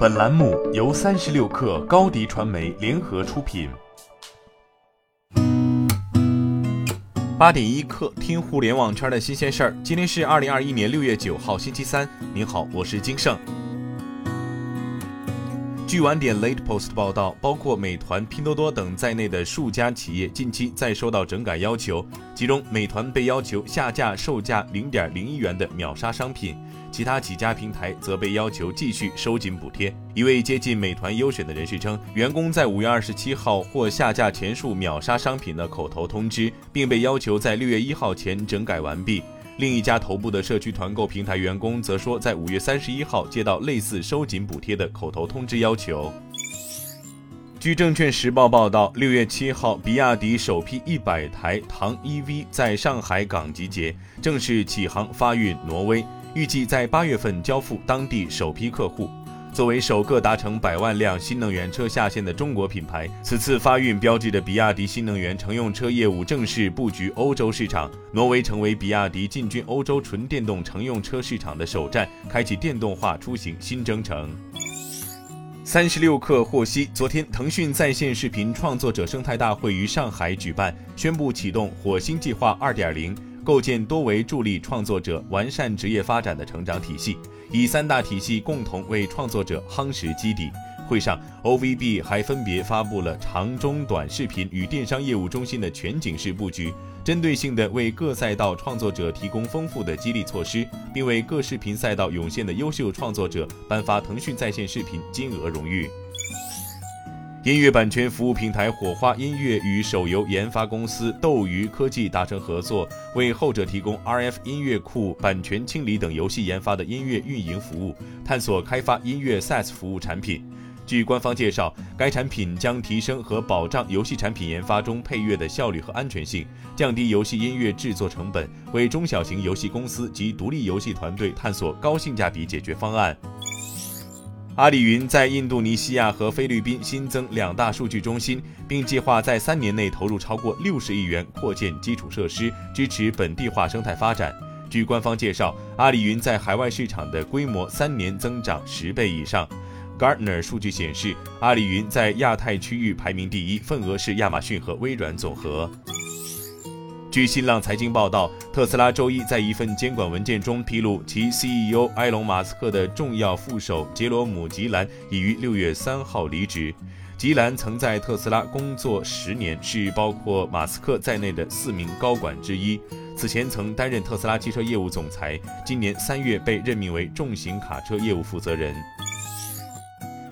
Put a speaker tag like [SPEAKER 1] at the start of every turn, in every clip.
[SPEAKER 1] 本栏目由三十六氪高低传媒联合出品。八点一刻，听互联网圈的新鲜事儿。今天是二零二一年六月九号，星期三。您好，我是金盛。据晚点 Late Post 报道，包括美团、拼多多等在内的数家企业近期在收到整改要求，其中美团被要求下架售价零点零一元的秒杀商品，其他几家平台则被要求继续收紧补贴。一位接近美团优选的人士称，员工在五月二十七号获下架前述秒杀商品的口头通知，并被要求在六月一号前整改完毕。另一家头部的社区团购平台员工则说，在五月三十一号接到类似收紧补贴的口头通知要求。据证券时报报道，六月七号，比亚迪首批一百台唐 EV 在上海港集结，正式启航发运挪威，预计在八月份交付当地首批客户。作为首个达成百万辆新能源车下线的中国品牌，此次发运标志着比亚迪新能源乘用车业务正式布局欧洲市场。挪威成为比亚迪进军欧洲纯电动乘用车市场的首站，开启电动化出行新征程。三十六氪获悉，昨天腾讯在线视频创作者生态大会于上海举办，宣布启动火星计划二点零。构建多维助力创作者完善职业发展的成长体系，以三大体系共同为创作者夯实基底。会上，OVB 还分别发布了长、中、短视频与电商业务中心的全景式布局，针对性的为各赛道创作者提供丰富的激励措施，并为各视频赛道涌现的优秀创作者颁发腾讯在线视频金额荣誉。音乐版权服务平台火花音乐与手游研发公司斗鱼科技达成合作，为后者提供 RF 音乐库版权清理等游戏研发的音乐运营服务，探索开发音乐 SaaS 服务产品。据官方介绍，该产品将提升和保障游戏产品研发中配乐的效率和安全性，降低游戏音乐制作成本，为中小型游戏公司及独立游戏团队探索高性价比解决方案。阿里云在印度尼西亚和菲律宾新增两大数据中心，并计划在三年内投入超过六十亿元扩建基础设施，支持本地化生态发展。据官方介绍，阿里云在海外市场的规模三年增长十倍以上。Gartner 数据显示，阿里云在亚太区域排名第一，份额是亚马逊和微软总和。据新浪财经报道，特斯拉周一在一份监管文件中披露，其 CEO 埃隆·马斯克的重要副手杰罗姆·吉兰已于六月三号离职。吉兰曾在特斯拉工作十年，是包括马斯克在内的四名高管之一。此前曾担任特斯拉汽车业务总裁，今年三月被任命为重型卡车业务负责人。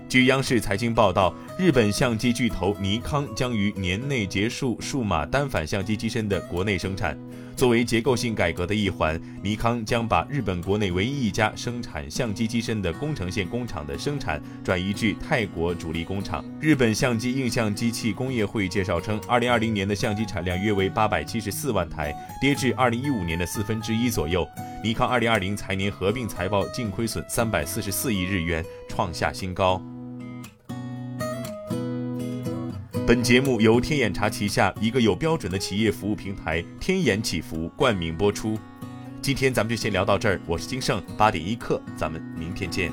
[SPEAKER 1] 据央视财经报道，日本相机巨头尼康将于年内结束数码单反相机机身的国内生产。作为结构性改革的一环，尼康将把日本国内唯一一家生产相机机身的宫城县工厂的生产转移至泰国主力工厂。日本相机映像机器工业会介绍称，二零二零年的相机产量约为八百七十四万台，跌至二零一五年的四分之一左右。尼康二零二零财年合并财报净亏损三百四十四亿日元，创下新高。本节目由天眼查旗下一个有标准的企业服务平台天眼祈福冠名播出。今天咱们就先聊到这儿，我是金盛八点一刻，咱们明天见。